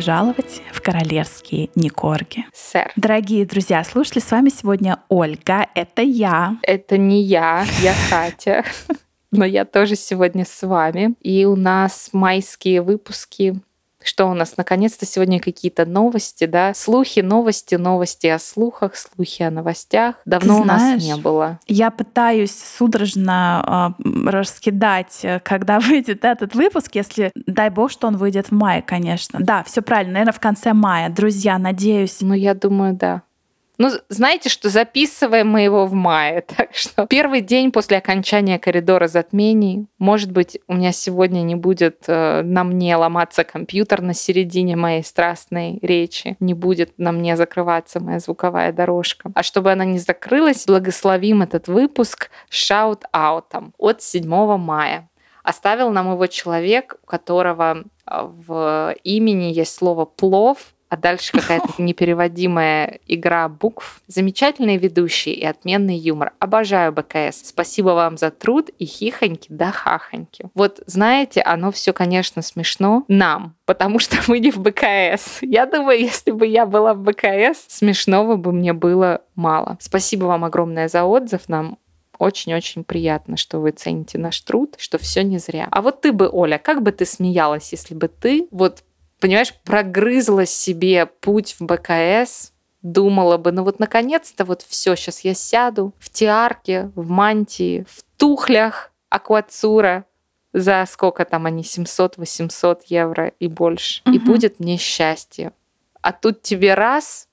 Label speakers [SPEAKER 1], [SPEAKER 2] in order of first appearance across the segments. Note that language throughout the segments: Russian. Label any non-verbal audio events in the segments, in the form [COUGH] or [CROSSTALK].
[SPEAKER 1] Пожаловать в королевские Никорги.
[SPEAKER 2] Сэр.
[SPEAKER 1] Дорогие друзья, слушатели, с вами сегодня Ольга. Это я.
[SPEAKER 2] Это не я, я [LAUGHS] Катя. Но я тоже сегодня с вами. И у нас майские выпуски что у нас наконец-то сегодня какие-то новости, да? Слухи, новости, новости о слухах, слухи о новостях. Давно
[SPEAKER 1] Ты
[SPEAKER 2] у нас
[SPEAKER 1] знаешь,
[SPEAKER 2] не было.
[SPEAKER 1] Я пытаюсь судорожно э, раскидать, когда [LAUGHS] выйдет этот выпуск, если, дай бог, что он выйдет в мае, конечно. Да, все правильно, наверное, в конце мая. Друзья, надеюсь.
[SPEAKER 2] Ну, я думаю, да. Ну, знаете, что записываем мы его в мае, [LAUGHS] так что первый день после окончания коридора затмений. Может быть, у меня сегодня не будет э, на мне ломаться компьютер на середине моей страстной речи, не будет на мне закрываться моя звуковая дорожка. А чтобы она не закрылась, благословим этот выпуск шаут-аутом от 7 мая. Оставил нам его человек, у которого э, в имени есть слово «плов», а дальше какая-то [LAUGHS] непереводимая игра букв. Замечательный ведущий и отменный юмор. Обожаю БКС. Спасибо вам за труд и хихоньки да хахоньки. Вот знаете, оно все, конечно, смешно нам, потому что мы не в БКС. Я думаю, если бы я была в БКС, смешного бы мне было мало. Спасибо вам огромное за отзыв. Нам очень-очень приятно, что вы цените наш труд, что все не зря. А вот ты бы, Оля, как бы ты смеялась, если бы ты вот понимаешь, прогрызла себе путь в БКС, думала бы, ну вот наконец-то вот все, сейчас я сяду в тиарке, в мантии, в тухлях аквацура, за сколько там они, 700-800 евро и больше. Угу. И будет мне счастье. А тут тебе раз,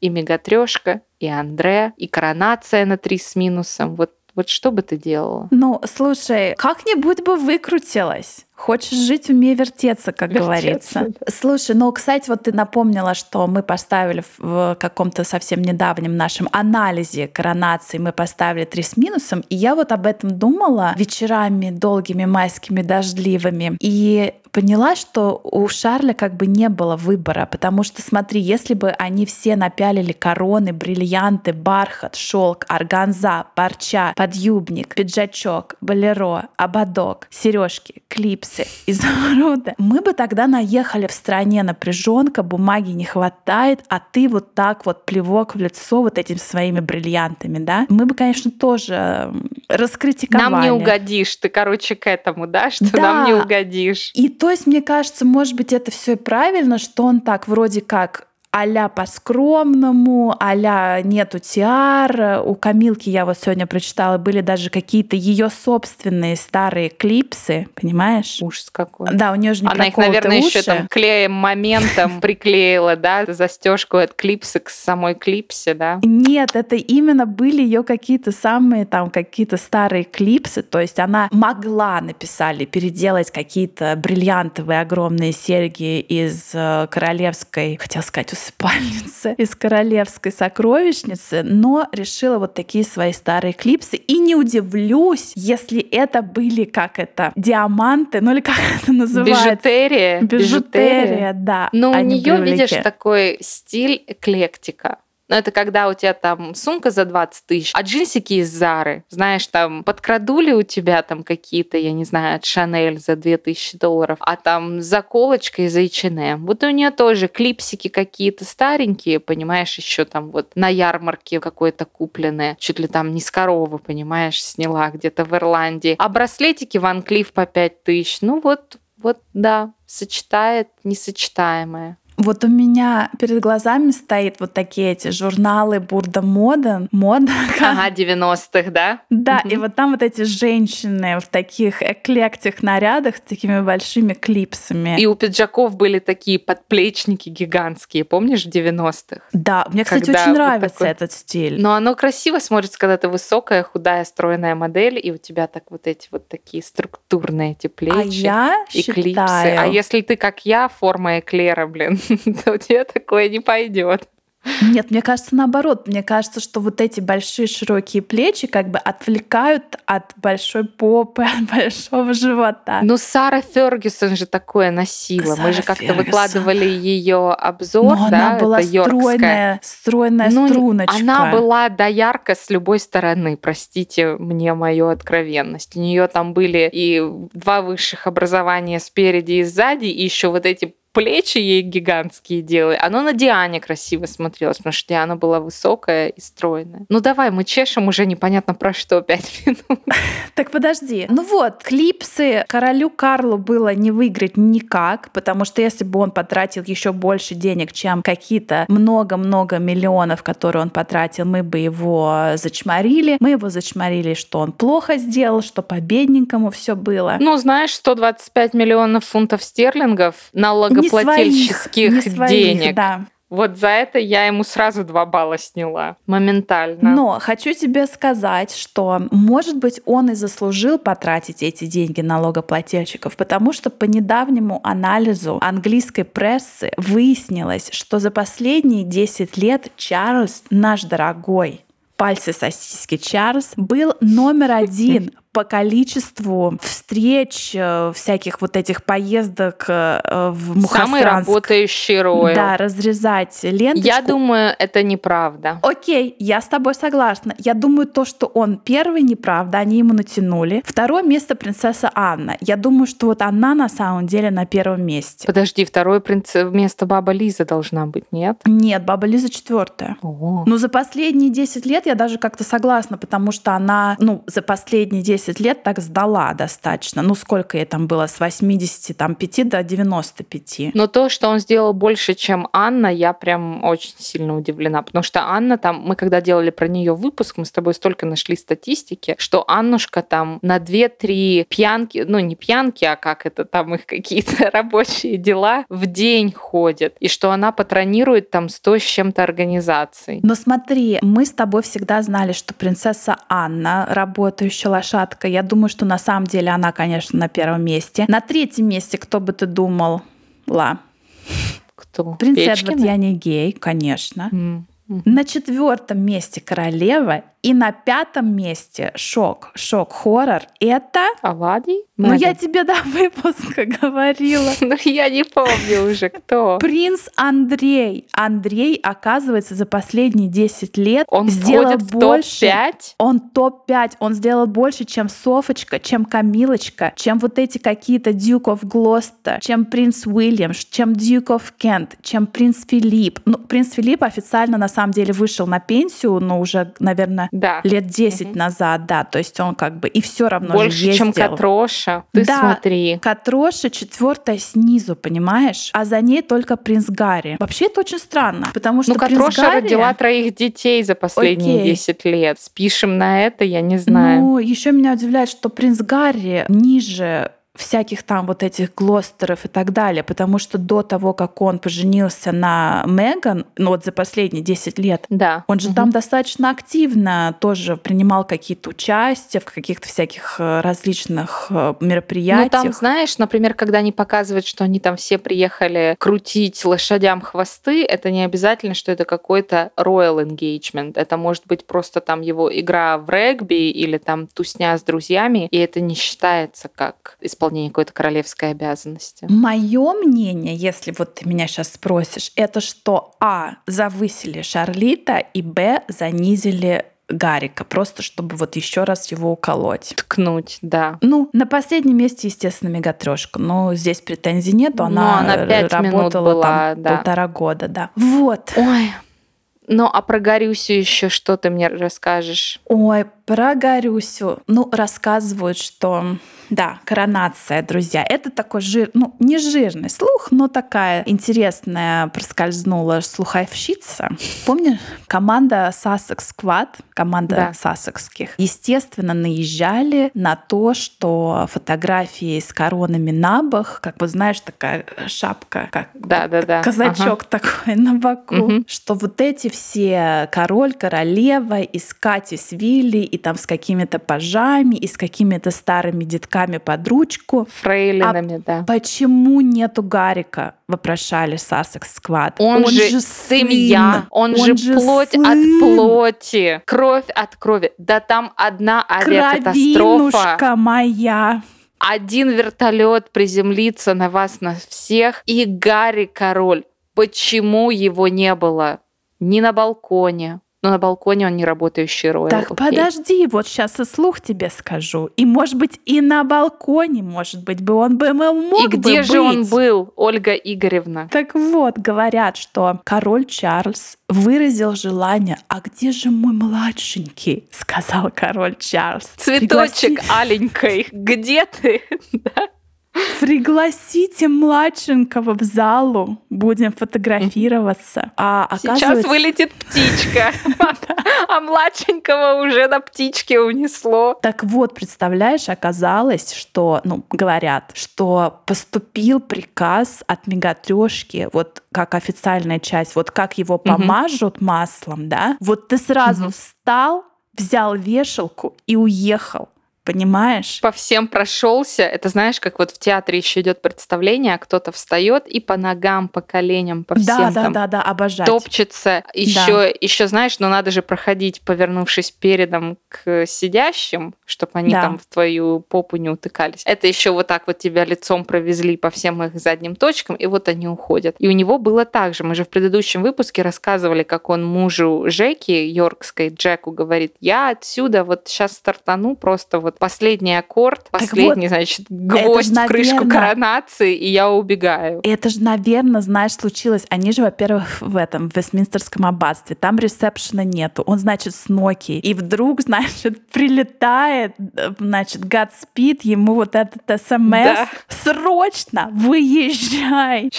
[SPEAKER 2] и мегатрешка, и Андре, и коронация на три с минусом. Вот, вот что бы ты делала?
[SPEAKER 1] Ну, слушай, как-нибудь бы выкрутилась. Хочешь жить, умей вертеться, как вертеться, говорится. Да. Слушай, ну, кстати, вот ты напомнила, что мы поставили в каком-то совсем недавнем нашем анализе коронации, мы поставили три с минусом, и я вот об этом думала вечерами долгими майскими дождливыми, и поняла, что у Шарля как бы не было выбора, потому что, смотри, если бы они все напялили короны, бриллианты, бархат, шелк, органза, парча, подъюбник, пиджачок, болеро, ободок, сережки, клипс, клипсы изумруда, мы бы тогда наехали в стране напряженка, бумаги не хватает, а ты вот так вот плевок в лицо вот этими своими бриллиантами, да? Мы бы, конечно, тоже раскритиковали.
[SPEAKER 2] Нам не угодишь, ты, короче, к этому, да, [LAUGHS] что да. нам не угодишь.
[SPEAKER 1] И то есть, мне кажется, может быть, это все и правильно, что он так вроде как а по-скромному, а нету тиар. У Камилки я вот сегодня прочитала, были даже какие-то ее собственные старые клипсы, понимаешь?
[SPEAKER 2] Ужас какой.
[SPEAKER 1] Да, у нее же не
[SPEAKER 2] Она их, наверное, уши. еще там клеем моментом [LAUGHS] приклеила, да, застежку от клипса к самой клипсе, да?
[SPEAKER 1] Нет, это именно были ее какие-то самые там какие-то старые клипсы, то есть она могла, написали, переделать какие-то бриллиантовые огромные серьги из э, королевской, хотела сказать, усыпальницы из королевской сокровищницы, но решила вот такие свои старые клипсы. И не удивлюсь, если это были как это, диаманты, ну или как это называется?
[SPEAKER 2] Бижутерия.
[SPEAKER 1] Бижутерия, да.
[SPEAKER 2] Но у нее, видишь, такой стиль эклектика. Но это когда у тебя там сумка за 20 тысяч, а джинсики из Зары. Знаешь, там подкрадули у тебя там какие-то, я не знаю, от Шанель за 2000 долларов, а там заколочка из H&M. Вот у нее тоже клипсики какие-то старенькие, понимаешь, еще там вот на ярмарке какой-то купленные, чуть ли там не с коровы, понимаешь, сняла где-то в Ирландии. А браслетики Ван Клифф по 5000. Ну вот, вот да, сочетает несочетаемое.
[SPEAKER 1] Вот у меня перед глазами стоит вот такие эти журналы Бурда Мода. Мода. [LAUGHS]
[SPEAKER 2] Ага, 90-х, да?
[SPEAKER 1] Да, угу. и вот там вот эти женщины в таких эклектих нарядах с такими большими клипсами.
[SPEAKER 2] И у пиджаков были такие подплечники гигантские, помнишь, в 90-х?
[SPEAKER 1] Да, мне, кстати, когда очень нравится вот такой... этот стиль.
[SPEAKER 2] Но оно красиво смотрится, когда ты высокая, худая, стройная модель, и у тебя так вот эти вот такие структурные эти плечи а
[SPEAKER 1] я
[SPEAKER 2] и
[SPEAKER 1] считаю...
[SPEAKER 2] клипсы. А если ты, как я, форма эклера, блин, [LAUGHS] то у тебя такое не пойдет.
[SPEAKER 1] Нет, мне кажется, наоборот. Мне кажется, что вот эти большие широкие плечи как бы отвлекают от большой попы, [LAUGHS] от большого живота.
[SPEAKER 2] Ну, Сара Фергюсон же такое носила. Сара Мы же как-то выкладывали ее обзор. Но
[SPEAKER 1] да, она была это стройная, стройная ну, струночка.
[SPEAKER 2] Она была доярка с любой стороны, простите мне мою откровенность. У нее там были и два высших образования спереди и сзади, и еще вот эти плечи ей гигантские делали. Оно на Диане красиво смотрелось, потому что Диана была высокая и стройная. Ну давай, мы чешем уже непонятно про что пять [LAUGHS] минут.
[SPEAKER 1] Так подожди. Ну вот, клипсы королю Карлу было не выиграть никак, потому что если бы он потратил еще больше денег, чем какие-то много-много миллионов, которые он потратил, мы бы его зачморили. Мы его зачморили, что он плохо сделал, что победненькому все было.
[SPEAKER 2] Ну, знаешь, 125 миллионов фунтов стерлингов налогоплательщических
[SPEAKER 1] не своих, не своих,
[SPEAKER 2] денег.
[SPEAKER 1] Да.
[SPEAKER 2] Вот за это я ему сразу два балла сняла. Моментально.
[SPEAKER 1] Но хочу тебе сказать, что, может быть, он и заслужил потратить эти деньги налогоплательщиков, потому что по недавнему анализу английской прессы выяснилось, что за последние 10 лет Чарльз, наш дорогой, пальцы сосиски Чарльз, был номер один по количеству встреч, э, всяких вот этих поездок э, в Мухасранск.
[SPEAKER 2] Самый работающий Ройл.
[SPEAKER 1] Да, разрезать ленточку.
[SPEAKER 2] Я думаю, это неправда.
[SPEAKER 1] Окей, я с тобой согласна. Я думаю, то, что он первый, неправда, они ему натянули. Второе место принцесса Анна. Я думаю, что вот она на самом деле на первом месте.
[SPEAKER 2] Подожди, второе принц... место баба Лиза должна быть, нет?
[SPEAKER 1] Нет, баба Лиза четвертая. Но за последние 10 лет я даже как-то согласна, потому что она, ну, за последние 10 10 лет так сдала достаточно. Ну, сколько ей там было? С 85 до 95.
[SPEAKER 2] Но то, что он сделал больше, чем Анна, я прям очень сильно удивлена. Потому что Анна там, мы когда делали про нее выпуск, мы с тобой столько нашли статистики, что Аннушка там на 2-3 пьянки, ну не пьянки, а как это там их какие-то [LAUGHS] рабочие дела в день ходит. И что она патронирует там 100 с чем-то организаций.
[SPEAKER 1] Но смотри, мы с тобой всегда знали, что принцесса Анна, работающая лошадка, красотка. Я думаю, что на самом деле она, конечно, на первом месте. На третьем месте, кто бы ты думал? Ла.
[SPEAKER 2] Кто?
[SPEAKER 1] Принц Эдвард, я не гей, конечно.
[SPEAKER 2] Mm.
[SPEAKER 1] На четвертом месте королева и на пятом месте шок, шок-хоррор. Это...
[SPEAKER 2] Аладий?
[SPEAKER 1] Ну, я тебе до выпуска [LAUGHS] говорила. [LAUGHS]
[SPEAKER 2] Ну, я не помню уже, кто.
[SPEAKER 1] Принц Андрей. Андрей, оказывается, за последние 10 лет
[SPEAKER 2] он
[SPEAKER 1] сделал больше.
[SPEAKER 2] топ-5?
[SPEAKER 1] Он топ-5. Он сделал больше, чем Софочка, чем Камилочка, чем вот эти какие-то Duke of Gloucester, чем принц Уильям, чем Duke of Kent, чем принц Филипп. Ну, принц Филипп официально, на самом деле, вышел на пенсию, но уже, наверное,
[SPEAKER 2] да.
[SPEAKER 1] лет 10 угу. назад, да. То есть он как бы и все равно
[SPEAKER 2] Больше,
[SPEAKER 1] же ездил.
[SPEAKER 2] чем Катроша. Ты
[SPEAKER 1] да,
[SPEAKER 2] смотри.
[SPEAKER 1] Катроша четвертая снизу, понимаешь? А за ней только принц Гарри. Вообще это очень странно, потому что
[SPEAKER 2] ну,
[SPEAKER 1] принц
[SPEAKER 2] Катроша
[SPEAKER 1] Гарри...
[SPEAKER 2] родила троих детей за последние
[SPEAKER 1] Окей.
[SPEAKER 2] 10 лет. Спишем на это, я не знаю.
[SPEAKER 1] Ну, еще меня удивляет, что принц Гарри ниже всяких там вот этих Глостеров и так далее, потому что до того, как он поженился на Меган, ну вот за последние 10 лет,
[SPEAKER 2] да.
[SPEAKER 1] он же
[SPEAKER 2] угу.
[SPEAKER 1] там достаточно активно тоже принимал какие-то участия в каких-то всяких э, различных э, мероприятиях.
[SPEAKER 2] Ну там, знаешь, например, когда они показывают, что они там все приехали крутить лошадям хвосты, это не обязательно, что это какой-то royal engagement. Это может быть просто там его игра в регби или там тусня с друзьями, и это не считается как исполнение исполнение какой-то королевской обязанности?
[SPEAKER 1] Мое мнение, если вот ты меня сейчас спросишь, это что А. Завысили Шарлита и Б. Занизили Гарика, просто чтобы вот еще раз его уколоть.
[SPEAKER 2] Ткнуть, да.
[SPEAKER 1] Ну, на последнем месте, естественно, мегатрешка. Но здесь претензий нету. Она,
[SPEAKER 2] Но она работала
[SPEAKER 1] была,
[SPEAKER 2] там да.
[SPEAKER 1] полтора года, да. Вот.
[SPEAKER 2] Ой, ну, а про Гарюсю еще что ты мне расскажешь?
[SPEAKER 1] Ой, про Гарюсю. Ну, рассказывают, что да, коронация, друзья. Это такой жир, ну, не жирный слух, но такая интересная проскользнула слуховщица. Помнишь, команда Sussex Squad, команда да. сассекских, естественно, наезжали на то, что фотографии с коронами на бок, как бы знаешь, такая шапка, как
[SPEAKER 2] да, да, да.
[SPEAKER 1] казачок ага. такой на боку, угу. что вот эти все король, королева и с Кати с Вилли, и там с какими-то пажами, и с какими-то старыми детками под ручку.
[SPEAKER 2] Фрейлинами,
[SPEAKER 1] а
[SPEAKER 2] да.
[SPEAKER 1] Почему нету Гарика? Вопрошали Сассекс Сквад.
[SPEAKER 2] Он, он же, же семья, он, он же, же плоть сын. от плоти, кровь от крови. Да там одна авиакатастрофа.
[SPEAKER 1] моя
[SPEAKER 2] один вертолет приземлится на вас на всех, и Гарри король. Почему его не было ни на балконе, но на балконе он не работающий роял.
[SPEAKER 1] Так,
[SPEAKER 2] окей.
[SPEAKER 1] подожди, вот сейчас и слух тебе скажу. И, может быть, и на балконе, может быть, бы он бы мог
[SPEAKER 2] И где
[SPEAKER 1] бы
[SPEAKER 2] же он
[SPEAKER 1] быть.
[SPEAKER 2] был, Ольга Игоревна?
[SPEAKER 1] Так вот, говорят, что король Чарльз выразил желание, а где же мой младшенький, сказал король Чарльз.
[SPEAKER 2] Цветочек
[SPEAKER 1] «Пригласи-
[SPEAKER 2] аленькой, [LAUGHS] где ты? [LAUGHS]
[SPEAKER 1] Пригласите младшенького в залу, будем фотографироваться. А
[SPEAKER 2] Сейчас
[SPEAKER 1] оказывается,
[SPEAKER 2] вылетит птичка, [LAUGHS] а младшенького уже на птичке унесло.
[SPEAKER 1] Так вот, представляешь, оказалось, что, ну, говорят, что поступил приказ от мегатрешки, вот как официальная часть, вот как его помажут маслом, да, вот ты сразу встал, взял вешалку и уехал, понимаешь?
[SPEAKER 2] По всем прошелся. Это знаешь, как вот в театре еще идет представление, а кто-то встает и по ногам, по коленям, по всем
[SPEAKER 1] Да, да,
[SPEAKER 2] там
[SPEAKER 1] да, да, обожать.
[SPEAKER 2] топчется. Еще, еще, знаешь, но надо же проходить, повернувшись передом к сидящим, чтобы они
[SPEAKER 1] Да.
[SPEAKER 2] там в твою попу не утыкались. Это еще вот так вот тебя лицом провезли по всем их задним точкам, и вот они уходят. И у него было так же. Мы же в предыдущем выпуске рассказывали, как он мужу Жеки, Йоркской, Джеку говорит, я отсюда вот сейчас стартану, просто вот последний аккорд, последний, значит, гвоздь
[SPEAKER 1] же,
[SPEAKER 2] в крышку коронации, и я убегаю.
[SPEAKER 1] Это же, наверное, знаешь, случилось. Они же, во-первых, в этом, в Вестминстерском аббатстве. Там ресепшена нету. Он, значит, с Nokia. И вдруг, [LAUGHS] значит, прилетает, значит, Godspeed, ему вот этот СМС.
[SPEAKER 2] Да.
[SPEAKER 1] Срочно выезжай!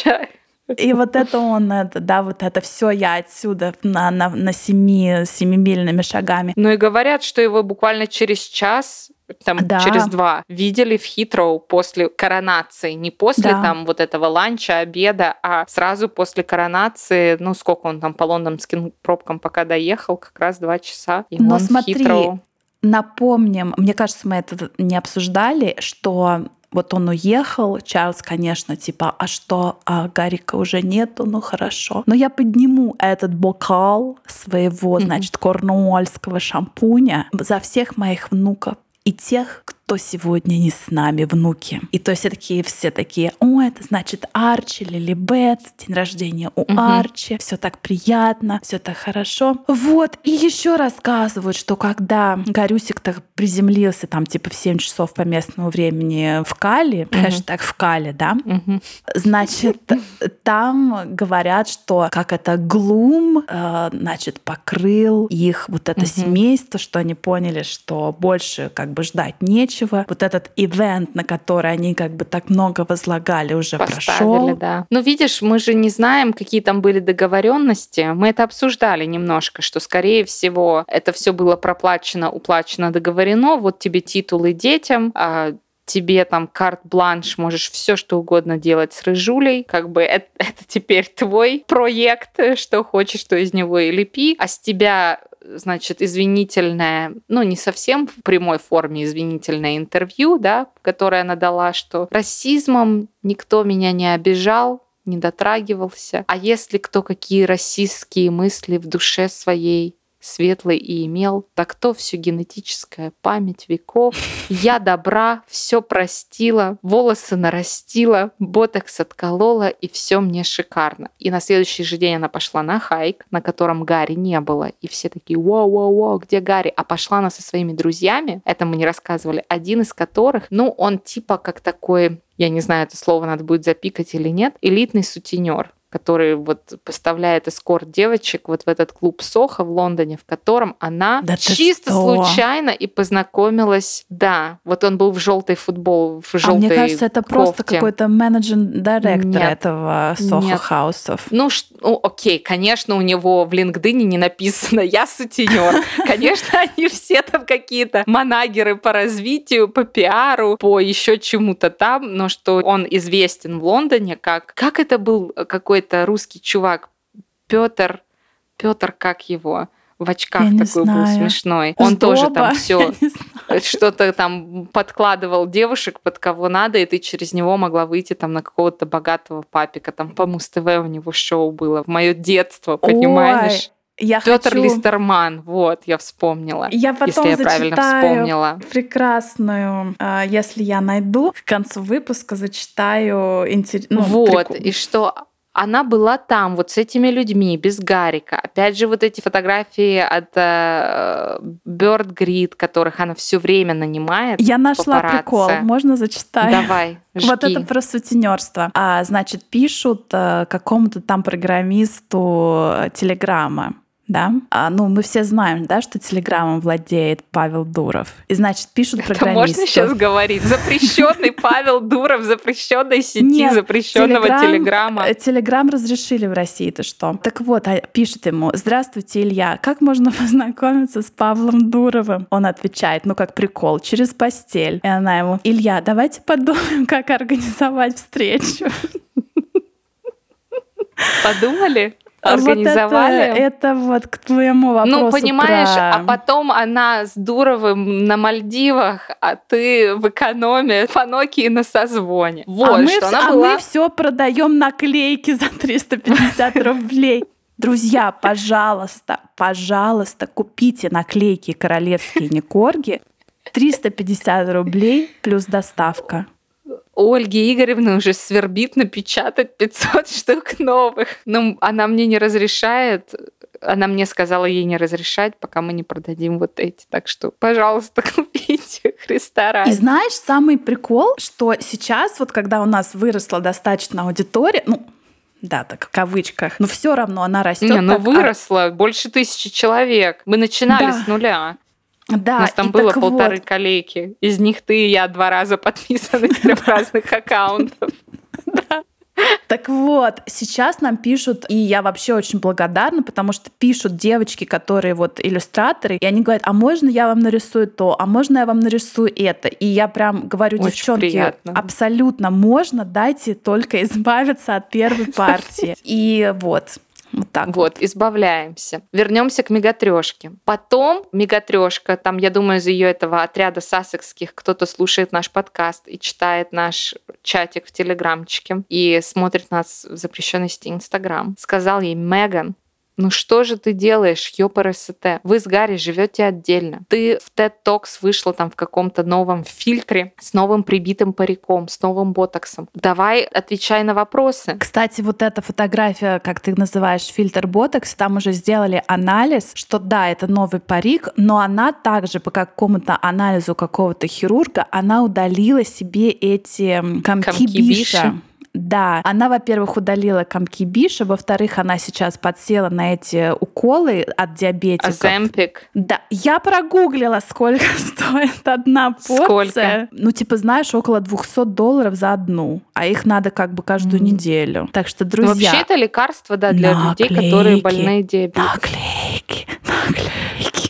[SPEAKER 1] И вот это он, это, да, вот это все я отсюда на, на, на семи, семимильными шагами.
[SPEAKER 2] Ну и говорят, что его буквально через час там
[SPEAKER 1] Да.
[SPEAKER 2] через два видели в Хитроу после коронации, не после
[SPEAKER 1] Да.
[SPEAKER 2] там вот этого ланча, обеда, а сразу после коронации, ну сколько он там по лондонским пробкам пока доехал, как раз два часа. И
[SPEAKER 1] Но
[SPEAKER 2] он в
[SPEAKER 1] смотри,
[SPEAKER 2] Хитроу.
[SPEAKER 1] Напомним, мне кажется, мы это не обсуждали, что вот он уехал, Чарльз, конечно, типа, а что, а Гарика уже нету, ну хорошо. Но я подниму этот бокал своего, значит, корнуольского шампуня за всех моих внуков и тех, кто сегодня не с нами, внуки. И то есть все такие, все такие, о, это значит Арчи, Лилибет, день рождения у
[SPEAKER 2] Мгм.
[SPEAKER 1] Арчи, все так приятно, все так хорошо. Вот, и еще рассказывают, что когда Гарюсик так приземлился там типа в 7 часов по местному времени в Кали,
[SPEAKER 2] Мгм.
[SPEAKER 1] хэштег в Кали, да,
[SPEAKER 2] Мгм.
[SPEAKER 1] Значит, там говорят, что как это глум, э, значит, покрыл их вот это
[SPEAKER 2] Мгм.
[SPEAKER 1] семейство, что они поняли, что больше как бы ждать нечего. Вот этот ивент, на который они как бы так много возлагали, уже
[SPEAKER 2] Поставили,
[SPEAKER 1] прошел.
[SPEAKER 2] да. Ну, видишь, мы же не знаем, какие там были договоренности. Мы это обсуждали немножко, что, скорее всего, это все было проплачено, уплачено, договорено. Вот тебе титулы детям, а тебе там карт-бланш, можешь все что угодно делать с рыжулей. Как бы это, [LAUGHS] это теперь твой проект, что хочешь, что из него и лепи. А с тебя значит, извинительное, ну, не совсем в прямой форме извинительное интервью, да, которое она дала, что расизмом никто меня не обижал, не дотрагивался. А если кто какие расистские мысли в душе своей светлый и имел, так то всю генетическая память веков. Я добра, все простила, волосы нарастила, ботокс отколола, и все мне шикарно. И на следующий же день она пошла на хайк, на котором Гарри не было. И все такие, вау-вау-вау, где Гарри? А пошла она со своими друзьями, это мы не рассказывали, один из которых, ну, он типа как такой, я не знаю, это слово надо будет запикать или нет, элитный сутенер который вот поставляет эскорт девочек вот в этот клуб Соха в Лондоне, в котором она
[SPEAKER 1] Да
[SPEAKER 2] чисто случайно и познакомилась. Да, вот он был в желтой футбол, в
[SPEAKER 1] А
[SPEAKER 2] желтой
[SPEAKER 1] мне кажется, это просто
[SPEAKER 2] кофте.
[SPEAKER 1] какой-то менеджинг директор этого Сохо
[SPEAKER 2] Нет.
[SPEAKER 1] Хаусов.
[SPEAKER 2] Ну, ш- ну, окей, конечно, у него в LinkedIn не написано «Я сутенер». [LAUGHS] Конечно, они все там какие-то манагеры по развитию, по пиару, по еще чему-то там, но что он известен в Лондоне как... Как это был какой-то русский чувак? Петр... Петр, как его? В очках
[SPEAKER 1] Я
[SPEAKER 2] такой был смешной. Он тоже
[SPEAKER 1] Сдоба?
[SPEAKER 2] там [LAUGHS] все что-то там подкладывал девушек под кого надо, и ты через него могла выйти там на какого-то богатого папика. Там по Муз-ТВ у него шоу было в мое детство, понимаешь?
[SPEAKER 1] Ой, я
[SPEAKER 2] Петр
[SPEAKER 1] хочу...
[SPEAKER 2] Листерман, вот, я вспомнила.
[SPEAKER 1] Я потом
[SPEAKER 2] если я правильно вспомнила.
[SPEAKER 1] прекрасную, а, если я найду, к концу выпуска зачитаю интер- ну,
[SPEAKER 2] вот,
[SPEAKER 1] прикол.
[SPEAKER 2] и что она была там вот с этими людьми, без Гарика. Опять же, вот эти фотографии от э, Bird Grid, которых она все время нанимает.
[SPEAKER 1] Я нашла папарацци. прикол, можно зачитать?
[SPEAKER 2] Давай. [LAUGHS]
[SPEAKER 1] Жги. Вот это про сутенерство. А, значит, пишут э, какому-то там программисту э, Телеграма да? А, ну, мы все знаем, да, что Телеграмом владеет Павел Дуров. И, значит, пишут Это программисты.
[SPEAKER 2] можно сейчас говорить? Запрещенный Павел Дуров, запрещенной сети, Нет, запрещенного Телеграма.
[SPEAKER 1] Э, Телеграм разрешили в России, то что? Так вот, а, пишет ему, здравствуйте, Илья, как можно [LAUGHS] познакомиться с Павлом Дуровым? Он отвечает, ну, как прикол, через постель. И она ему, Илья, давайте подумаем, как организовать встречу.
[SPEAKER 2] Подумали? Организовали.
[SPEAKER 1] Вот это, это вот к твоему вопросу.
[SPEAKER 2] Ну, понимаешь,
[SPEAKER 1] про...
[SPEAKER 2] а потом она с Дуровым на Мальдивах, а ты в экономе [LAUGHS] по Nokia на созвоне. Вот,
[SPEAKER 1] а мы,
[SPEAKER 2] что
[SPEAKER 1] она
[SPEAKER 2] а
[SPEAKER 1] была... мы все продаем наклейки за 350 [LAUGHS] рублей. Друзья, пожалуйста, пожалуйста, купите наклейки королевские Никорги. 350 рублей плюс доставка.
[SPEAKER 2] Ольги Игоревны уже свербит напечатать 500 [LAUGHS] штук новых. Но она мне не разрешает. Она мне сказала ей не разрешать, пока мы не продадим вот эти. Так что, пожалуйста, [LAUGHS] купите Христа ради.
[SPEAKER 1] И знаешь, самый прикол, что сейчас, вот когда у нас выросла достаточно аудитория, ну, да, так в кавычках, но все равно она растет.
[SPEAKER 2] Не, ну так, выросла, а... больше тысячи человек. Мы начинали да. с нуля.
[SPEAKER 1] Да,
[SPEAKER 2] У нас там было полторы вот. коллеги. Из них ты и я два раза [LAUGHS] подписаны с [LAUGHS] трех разных аккаунтов.
[SPEAKER 1] Так вот, сейчас нам пишут, и я вообще очень благодарна, потому что пишут девочки, которые вот иллюстраторы, и они говорят, а можно я вам нарисую то, а можно я вам нарисую это? И я прям говорю, очень девчонки, приятно. абсолютно можно, дайте только избавиться от первой партии. [LAUGHS] И вот, вот так.
[SPEAKER 2] Вот, избавляемся. Вернемся к мегатрешке. Потом мегатрешка, там, я думаю, из ее этого отряда сасекских кто-то слушает наш подкаст и читает наш чатик в телеграмчике и смотрит нас в запрещенной сети Инстаграм. Сказал ей, Меган, ну что же ты делаешь, ёпрст? Вы с Гарри живете отдельно. Ты в TED Talks вышла там в каком-то новом фильтре с новым прибитым париком, с новым ботоксом. Давай отвечай на вопросы.
[SPEAKER 1] Кстати, вот эта фотография, как ты называешь, фильтр ботокс, там уже сделали анализ, что да, это новый парик, но она также по какому-то анализу какого-то хирурга, она удалила себе эти комки, комки биша. биша да, она, во-первых, удалила комки Биша, во-вторых, она сейчас подсела на эти уколы от диабетиков.
[SPEAKER 2] Аземпик.
[SPEAKER 1] Да, я прогуглила, сколько [LAUGHS] стоит одна порция. Сколько? Ну, типа, знаешь, около 200 долларов за одну, а их надо как бы каждую mm. неделю. Так что, друзья...
[SPEAKER 2] Ну, вообще это лекарство, да, для наклейки, людей, которые больны диабетом.
[SPEAKER 1] Наклейки.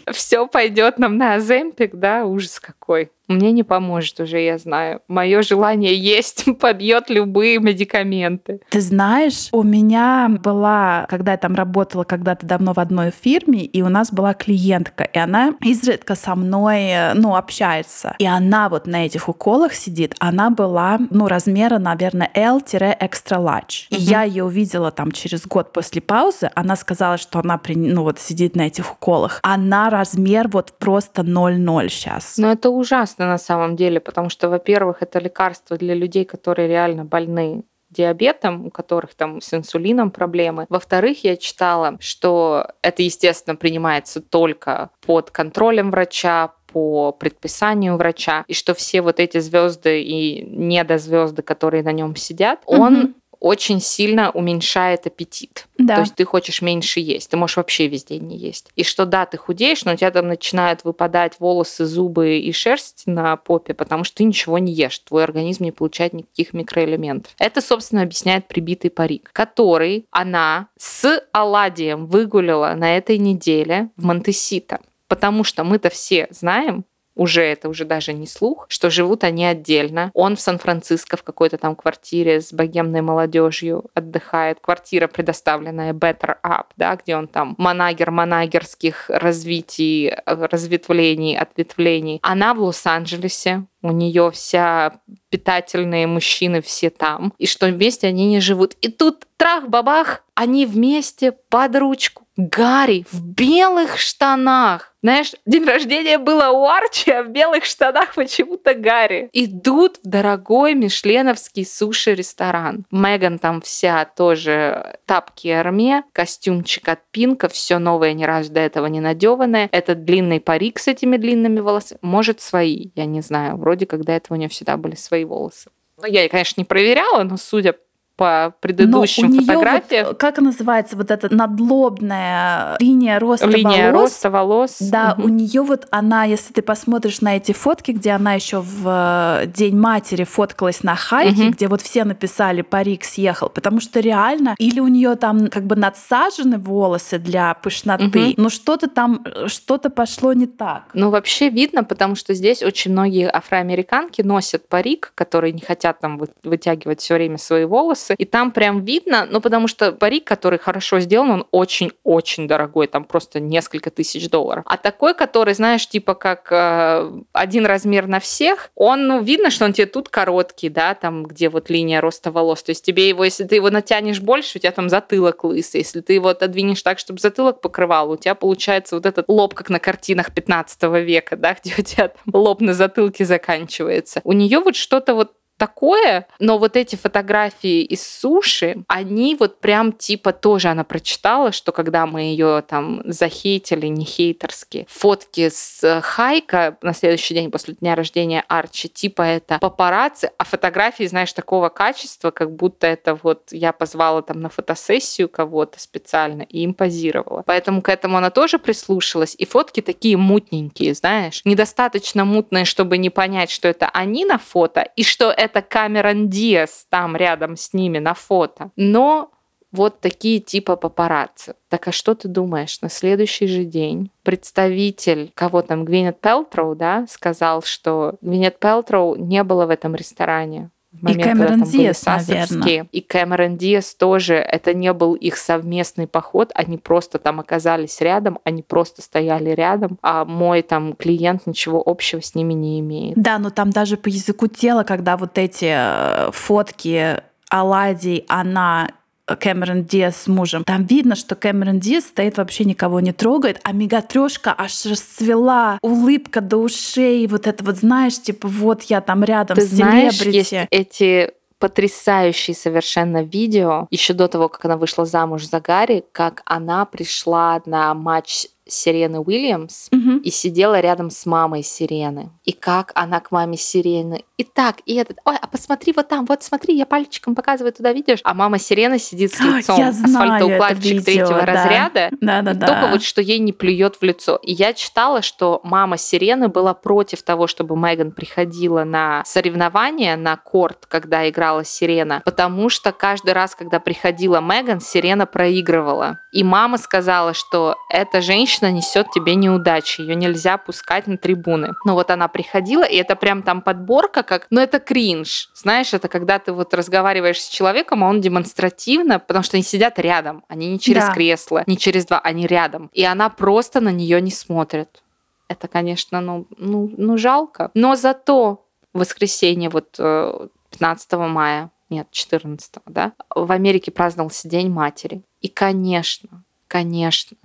[SPEAKER 1] [LAUGHS]
[SPEAKER 2] Все пойдет нам на Аземпик, да, ужас какой мне не поможет уже, я знаю. Мое желание есть [LAUGHS] побьет любые медикаменты.
[SPEAKER 1] Ты знаешь, у меня была, когда я там работала когда-то давно в одной фирме, и у нас была клиентка, и она изредка со мной, ну, общается. И она вот на этих уколах сидит, она была, ну, размера, наверное, L-extra large. И я ее увидела там через год после паузы, она сказала, что она, ну, вот сидит на этих уколах. Она размер вот просто 0,0 сейчас.
[SPEAKER 2] Ну, это ужасно на самом деле, потому что, во-первых, это лекарство для людей, которые реально больны диабетом, у которых там с инсулином проблемы. Во-вторых, я читала, что это, естественно, принимается только под контролем врача, по предписанию врача, и что все вот эти звезды и недозвезды, которые на нем сидят, угу. он очень сильно уменьшает аппетит. Да. То есть ты хочешь меньше есть, ты можешь вообще весь день не есть. И что да, ты худеешь, но у тебя там начинают выпадать волосы, зубы и шерсть на попе, потому что ты ничего не ешь, твой организм не получает никаких микроэлементов. Это, собственно, объясняет прибитый парик, который она с оладием выгулила на этой неделе в Монтесита. Потому что мы-то все знаем, уже это уже даже не слух, что живут они отдельно. Он в Сан-Франциско в какой-то там квартире с богемной молодежью отдыхает. Квартира, предоставленная Better Up, да, где он там манагер манагерских развитий, разветвлений, ответвлений. Она в Лос-Анджелесе у нее вся питательные мужчины все там, и что вместе они не живут. И тут трах-бабах, они вместе под ручку. Гарри в белых штанах. Знаешь, день рождения было у Арчи, а в белых штанах почему-то Гарри. Идут в дорогой мишленовский суши-ресторан. Меган там вся тоже тапки арме, костюмчик от Пинка, все новое, ни разу до этого не надеванное. Этот длинный парик с этими длинными волосами. Может, свои, я не знаю. Вроде как до этого у нее всегда были свои волосы. Ну, я, конечно, не проверяла, но судя по предыдущим
[SPEAKER 1] Но
[SPEAKER 2] у фотографиям.
[SPEAKER 1] Вот, как называется вот эта надлобная линия роста
[SPEAKER 2] линия
[SPEAKER 1] волос?
[SPEAKER 2] роста волос.
[SPEAKER 1] Да, угу. у нее вот она, если ты посмотришь на эти фотки, где она еще в э, День матери фоткалась на хайке, угу. где вот все написали парик съехал, потому что реально или у нее там как бы надсажены волосы для пышноты, угу. но что-то там что-то пошло не так.
[SPEAKER 2] Ну вообще видно, потому что здесь очень многие афроамериканки носят парик, которые не хотят там вытягивать все время свои волосы волосы, и там прям видно, ну, потому что парик, который хорошо сделан, он очень-очень дорогой, там просто несколько тысяч долларов. А такой, который, знаешь, типа как э, один размер на всех, он, ну, видно, что он тебе тут короткий, да, там, где вот линия роста волос. То есть тебе его, если ты его натянешь больше, у тебя там затылок лысый. Если ты его отодвинешь так, чтобы затылок покрывал, у тебя получается вот этот лоб, как на картинах 15 века, да, [LAUGHS] где у тебя там лоб на затылке заканчивается. У нее вот что-то вот такое, но вот эти фотографии из суши, они вот прям типа тоже она прочитала, что когда мы ее там захейтили, не хейтерски, фотки с э, Хайка на следующий день после дня рождения Арчи, типа это папарацци, а фотографии, знаешь, такого качества, как будто это вот я позвала там на фотосессию кого-то специально и им позировала. Поэтому к этому она тоже прислушалась. И фотки такие мутненькие, знаешь, недостаточно мутные, чтобы не понять, что это они на фото, и что это это Камерон Диас там рядом с ними на фото. Но вот такие типа папарацци. Так а что ты думаешь? На следующий же день представитель, кого там, Гвинет Пелтроу, да, сказал, что Гвинет Пелтроу не было в этом ресторане
[SPEAKER 1] и Кэмерон Диас, наверное.
[SPEAKER 2] И Кэмерон Диас тоже, это не был их совместный поход, они просто там оказались рядом, они просто стояли рядом, а мой там клиент ничего общего с ними не имеет.
[SPEAKER 1] Да, но там даже по языку тела, когда вот эти э, фотки оладий она Кэмерон Диас с мужем. Там видно, что Кэмерон Диас стоит вообще никого не трогает, а мегатрешка аж расцвела, улыбка до ушей, вот это вот, знаешь, типа вот я там рядом
[SPEAKER 2] Ты
[SPEAKER 1] с знаешь,
[SPEAKER 2] есть эти потрясающие совершенно видео еще до того, как она вышла замуж за Гарри, как она пришла на матч Сирены Уильямс угу. и сидела рядом с мамой Сирены. И как она к маме Сирены. И так, и этот, ой, а посмотри вот там, вот смотри, я пальчиком показываю туда, видишь? А мама Сирены сидит с [GASPS] лицом
[SPEAKER 1] я
[SPEAKER 2] асфальтоукладчик третьего
[SPEAKER 1] да.
[SPEAKER 2] разряда.
[SPEAKER 1] Да, да, да.
[SPEAKER 2] Только вот что ей не плюет в лицо. И я читала, что мама Сирены была против того, чтобы Меган приходила на соревнования, на корт, когда играла Сирена, потому что каждый раз, когда приходила Меган, Сирена проигрывала. И мама сказала, что эта женщина несет тебе неудачи, ее нельзя пускать на трибуны. Но вот она приходила, и это прям там подборка, как, ну это кринж. Знаешь, это когда ты вот разговариваешь с человеком, а он демонстративно, потому что они сидят рядом, они не через да. кресло, не через два, они рядом. И она просто на нее не смотрит. Это, конечно, ну, ну, ну жалко. Но зато в воскресенье, вот 15 э, мая, нет, 14, да, в Америке праздновался День матери. И, конечно, конечно,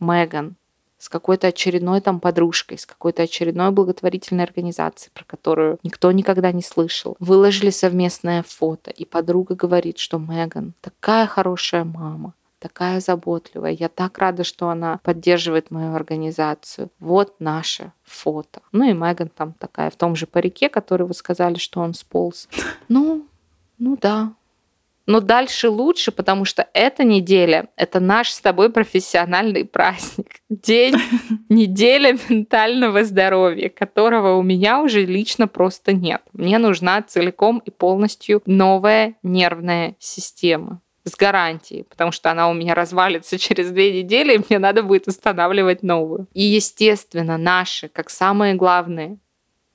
[SPEAKER 2] Меган с какой-то очередной там подружкой, с какой-то очередной благотворительной организацией, про которую никто никогда не слышал. Выложили совместное фото, и подруга говорит, что Меган такая хорошая мама, такая заботливая. Я так рада, что она поддерживает мою организацию. Вот наше фото. Ну и Меган там такая в том же парике, который вы сказали, что он сполз. [LAUGHS] Ну, ну да, но дальше лучше, потому что эта неделя — это наш с тобой профессиональный праздник. День, [LAUGHS] неделя ментального здоровья, которого у меня уже лично просто нет. Мне нужна целиком и полностью новая нервная система с гарантией, потому что она у меня развалится через две недели, и мне надо будет устанавливать новую. И, естественно, наши, как самые главные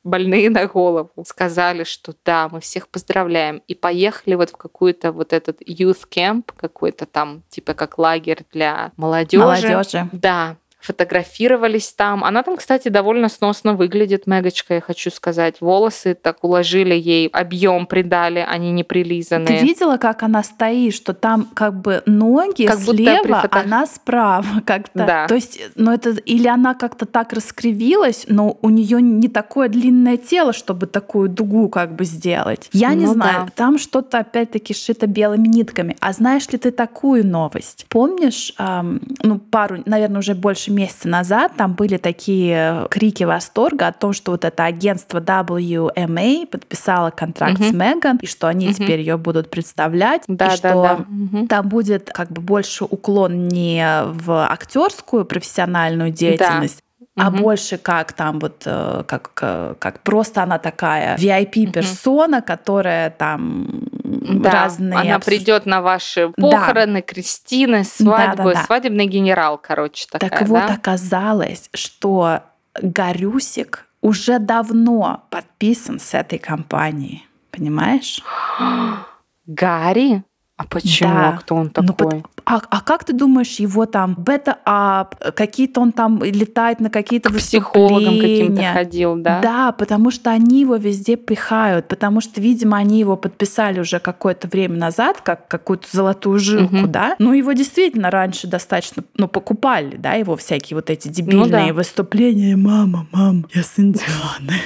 [SPEAKER 2] больные на голову, сказали, что да, мы всех поздравляем, и поехали вот в какую-то вот этот youth camp, какой-то там, типа как лагерь для молодежи.
[SPEAKER 1] Молодежи.
[SPEAKER 2] Да, фотографировались там. Она там, кстати, довольно сносно выглядит, Мегочка, я хочу сказать. Волосы так уложили ей, объем придали, они не прилизанные.
[SPEAKER 1] Ты видела, как она стоит, что там как бы ноги как слева, фото... она справа как-то. Да. То есть, ну это или она как-то так раскривилась, но у нее не такое длинное тело, чтобы такую дугу как бы сделать. Я ну, не знаю, да. там что-то опять-таки шито белыми нитками. А знаешь ли ты такую новость? Помнишь, эм, ну пару, наверное, уже больше месяца назад там были такие крики восторга о том, что вот это агентство WMA подписало контракт угу. с Меган, и что они угу. теперь ее будут представлять, да, и да, что да. Угу. там будет как бы больше уклон не в актерскую профессиональную деятельность, а угу. больше как там вот э, как как просто она такая VIP персона, угу. которая там да, разные.
[SPEAKER 2] Она обсуж... придет на ваши похороны, да. крестины, свадьбы, да, да, да. свадебный генерал, короче, такая.
[SPEAKER 1] Так вот оказалось, что Гарюсик уже давно подписан с этой компанией, понимаешь? [GASPS]
[SPEAKER 2] Гарри? А почему? Да. Кто он ну, такой? Ну,
[SPEAKER 1] а, а как ты думаешь, его там бета-ап, какие-то он там летает на какие-то К психологам
[SPEAKER 2] каким-то ходил, да?
[SPEAKER 1] Да, потому что они его везде пихают, потому что, видимо, они его подписали уже какое-то время назад, как какую-то золотую жилку, угу. да? Ну, его действительно раньше достаточно, ну, покупали, да, его всякие вот эти дебильные ну, да. выступления. Мама, мам, я с Индианы.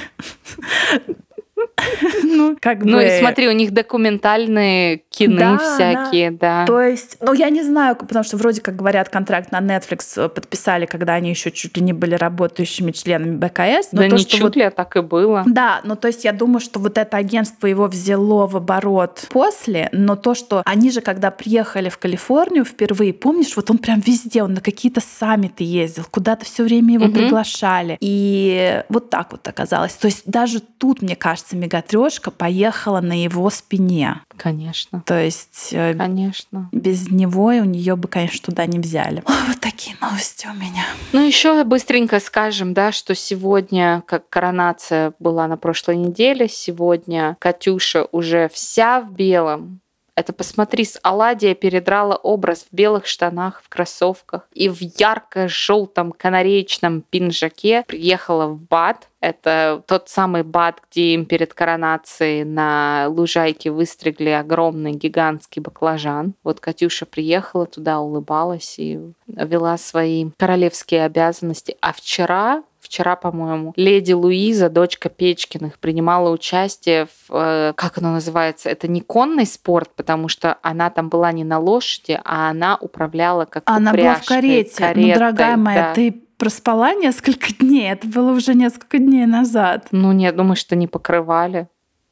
[SPEAKER 1] [LAUGHS]
[SPEAKER 2] ну, как бы... Ну, и смотри, у них документальные кино да, всякие, да.
[SPEAKER 1] да. То есть, ну, я не знаю, потому что вроде как говорят, контракт на Netflix подписали, когда они еще чуть ли не были работающими членами БКС.
[SPEAKER 2] Но да то, не чуть вот... ли, а так и было.
[SPEAKER 1] Да, ну, то есть я думаю, что вот это агентство его взяло в оборот после, но то, что они же, когда приехали в Калифорнию впервые, помнишь, вот он прям везде, он на какие-то саммиты ездил, куда-то все время его угу. приглашали. И вот так вот оказалось. То есть даже тут, мне кажется, мегатрешка поехала на его спине.
[SPEAKER 2] Конечно.
[SPEAKER 1] То есть э,
[SPEAKER 2] Конечно.
[SPEAKER 1] без него и у нее бы, конечно, туда не взяли. Ой, вот такие новости у меня.
[SPEAKER 2] Ну, еще быстренько скажем, да, что сегодня, как коронация была на прошлой неделе, сегодня Катюша уже вся в белом, это посмотри, с Аладия передрала образ в белых штанах, в кроссовках и в ярко-желтом канареечном пинжаке приехала в БАД. Это тот самый БАД, где им перед коронацией на лужайке выстригли огромный гигантский баклажан. Вот Катюша приехала туда, улыбалась и вела свои королевские обязанности. А вчера вчера, по-моему, леди Луиза, дочка Печкиных, принимала участие в, э, как оно называется, это не конный спорт, потому что она там была не на лошади, а она управляла как
[SPEAKER 1] Она была в карете. Каретой, ну, дорогая моя, да. ты проспала несколько [LAUGHS] дней, это было уже несколько дней назад.
[SPEAKER 2] Ну нет, думаю, что не покрывали.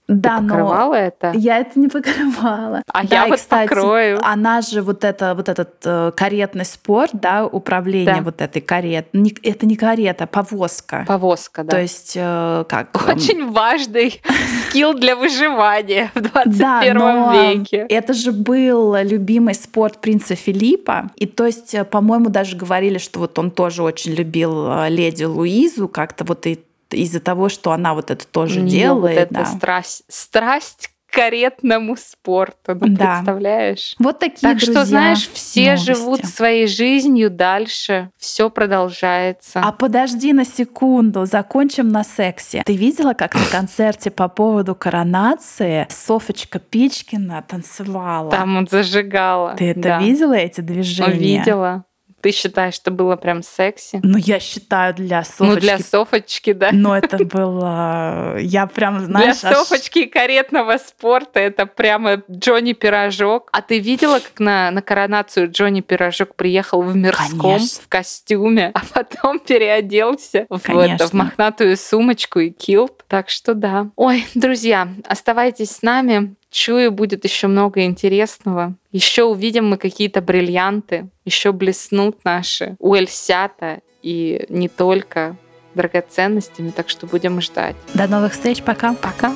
[SPEAKER 1] Да,
[SPEAKER 2] Ты покрывала
[SPEAKER 1] но
[SPEAKER 2] это?
[SPEAKER 1] Я это не покрывала.
[SPEAKER 2] А
[SPEAKER 1] да,
[SPEAKER 2] я и, вот кстати, покрою.
[SPEAKER 1] Она же вот это вот этот э, каретный спорт, да, управление да. вот этой карет. Не, это не карета, повозка.
[SPEAKER 2] Повозка, да.
[SPEAKER 1] То есть э, как? [LAUGHS]
[SPEAKER 2] Очень важный скилл для выживания в 21 да, веке.
[SPEAKER 1] Это же был любимый спорт принца Филиппа, и то есть, э, по-моему, даже говорили, что вот он тоже очень любил э, леди Луизу, как-то вот и из-за того, что она вот это тоже делает.
[SPEAKER 2] Вот да. страсть, страсть к каретному спорту, ну, да. представляешь?
[SPEAKER 1] Вот такие
[SPEAKER 2] Так
[SPEAKER 1] друзья,
[SPEAKER 2] что, знаешь, все новости. живут своей жизнью дальше, все продолжается.
[SPEAKER 1] А подожди на секунду, закончим на сексе. Ты видела, как на концерте по поводу коронации Софочка Пичкина танцевала?
[SPEAKER 2] Там вот зажигала.
[SPEAKER 1] Ты это да. видела, эти движения? Ну,
[SPEAKER 2] видела. Ты считаешь, что было прям секси?
[SPEAKER 1] Ну, я считаю для Софочки.
[SPEAKER 2] Ну, для Софочки, да.
[SPEAKER 1] Но это было... Я прям, знаешь...
[SPEAKER 2] Для Софочки аж... каретного спорта это прямо Джонни Пирожок. А ты видела, как на, на коронацию Джонни Пирожок приехал в мирском, Конечно. в костюме, а потом переоделся в, это, в мохнатую сумочку и килт? Так что да. Ой, друзья, оставайтесь с нами. Чую, будет еще много интересного. Еще увидим мы какие-то бриллианты, еще блеснут наши уэльсята и не только драгоценностями, так что будем ждать.
[SPEAKER 1] До новых встреч, пока.
[SPEAKER 2] Пока.